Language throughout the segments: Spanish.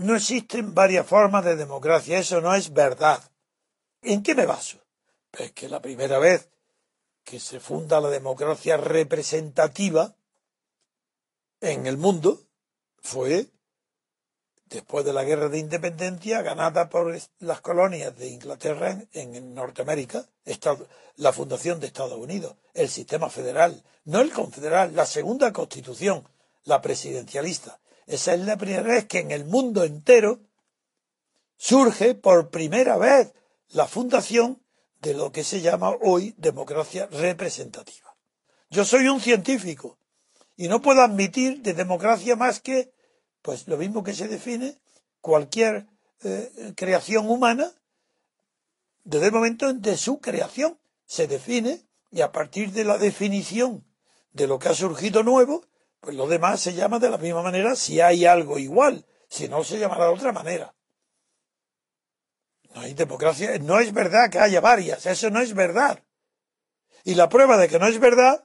No existen varias formas de democracia, eso no es verdad. ¿En qué me baso? Pues que la primera vez que se funda la democracia representativa en el mundo fue después de la guerra de independencia ganada por las colonias de Inglaterra en, Norteamérica, la fundación de Estados Unidos, el sistema federal, no el confederal, la segunda constitución, la presidencialista. Esa es la primera vez que en el mundo entero surge por primera vez la fundación de lo que se llama hoy democracia representativa. Yo soy un científico y no puedo admitir de democracia más que, pues lo mismo que se define cualquier eh, creación humana, desde el momento de su creación se define y a partir de la definición de lo que ha surgido nuevo, pues lo demás se llama de la misma manera si hay algo igual, si no se llamará de otra manera. No hay democracia, no es verdad que haya varias, eso no es verdad. Y la prueba de que no es verdad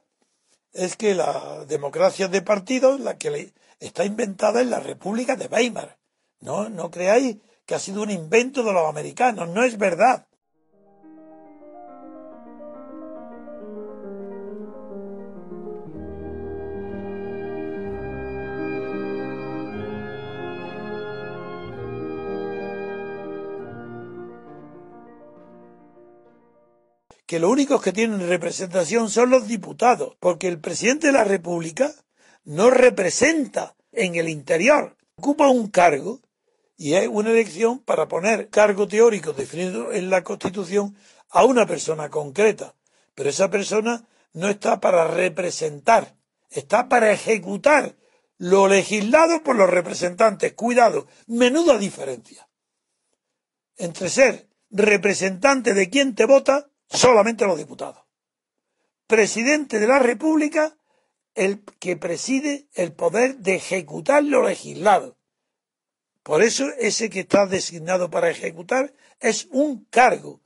es que la democracia de partidos, la que está inventada en la República de Weimar. No, no creáis que ha sido un invento de los americanos, no es verdad. Que los únicos que tienen representación son los diputados, porque el presidente de la República no representa en el interior, ocupa un cargo y es una elección para poner cargo teórico definido en la Constitución a una persona concreta, pero esa persona no está para representar, está para ejecutar lo legislado por los representantes. Cuidado, menuda diferencia. Entre ser representante de quien te vota solamente los diputados. Presidente de la República, el que preside el poder de ejecutar lo legislado. Por eso ese que está designado para ejecutar es un cargo.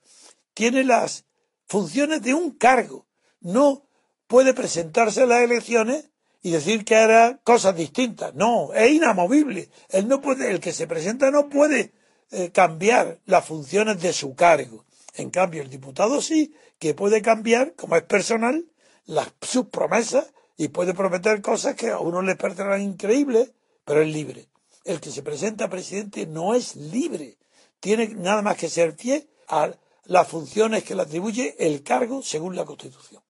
Tiene las funciones de un cargo. No puede presentarse a las elecciones y decir que hará cosas distintas. No, es inamovible. Él no puede, el que se presenta no puede eh, cambiar las funciones de su cargo. En cambio, el diputado sí, que puede cambiar, como es personal, las, sus promesas y puede prometer cosas que a uno les parecerán increíbles, pero es libre. El que se presenta presidente no es libre. Tiene nada más que ser fiel a las funciones que le atribuye el cargo según la Constitución.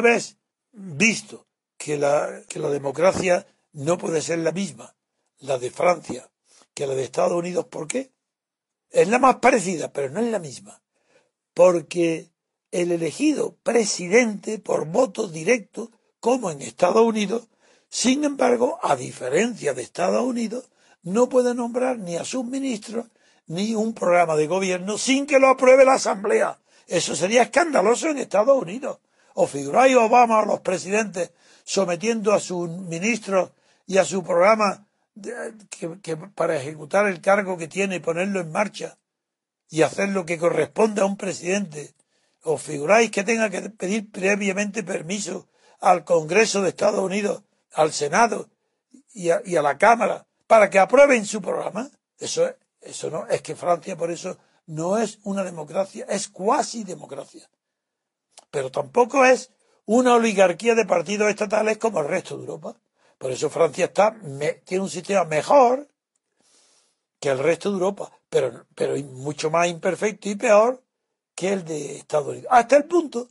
Una vez visto que la, que la democracia no puede ser la misma, la de Francia, que la de Estados Unidos, ¿por qué? Es la más parecida, pero no es la misma. Porque el elegido presidente por voto directo, como en Estados Unidos, sin embargo, a diferencia de Estados Unidos, no puede nombrar ni a sus ministros ni un programa de gobierno sin que lo apruebe la Asamblea. Eso sería escandaloso en Estados Unidos. ¿O figuráis Obama a los presidentes sometiendo a sus ministros y a su programa para ejecutar el cargo que tiene y ponerlo en marcha y hacer lo que corresponde a un presidente? ¿Os figuráis que tenga que pedir previamente permiso al Congreso de Estados Unidos, al Senado y a, y a la Cámara para que aprueben su programa? Eso, eso no, es que Francia por eso no es una democracia, es cuasi democracia pero tampoco es una oligarquía de partidos estatales como el resto de Europa. Por eso Francia está, tiene un sistema mejor, que el resto de Europa, pero, mucho más imperfecto y peor que el de Estados Unidos. Hasta el punto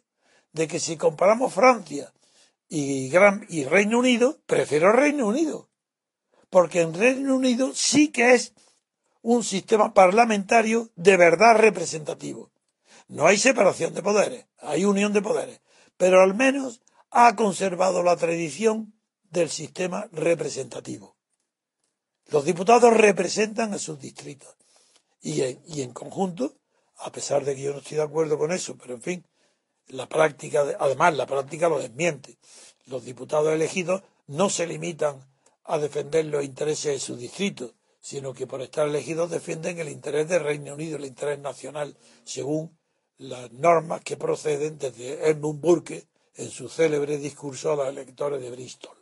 de que si comparamos Francia y, y Reino Unido, prefiero Reino Unido. Porque en Reino Unido sí que es un sistema parlamentario de verdad representativo. No hay separación de poderes, hay unión de poderes, pero al menos ha conservado la tradición del sistema representativo. Los diputados representan a sus distritos y en, conjunto, a pesar de que yo no estoy de acuerdo con eso, pero en fin, la práctica, además la práctica lo desmiente. Los diputados elegidos no se limitan a defender los intereses de su distrito, sino que por estar elegidos defienden el interés del Reino Unido, el interés nacional, según las normas que proceden desde Edmund Burke en su célebre discurso a los electores de Bristol.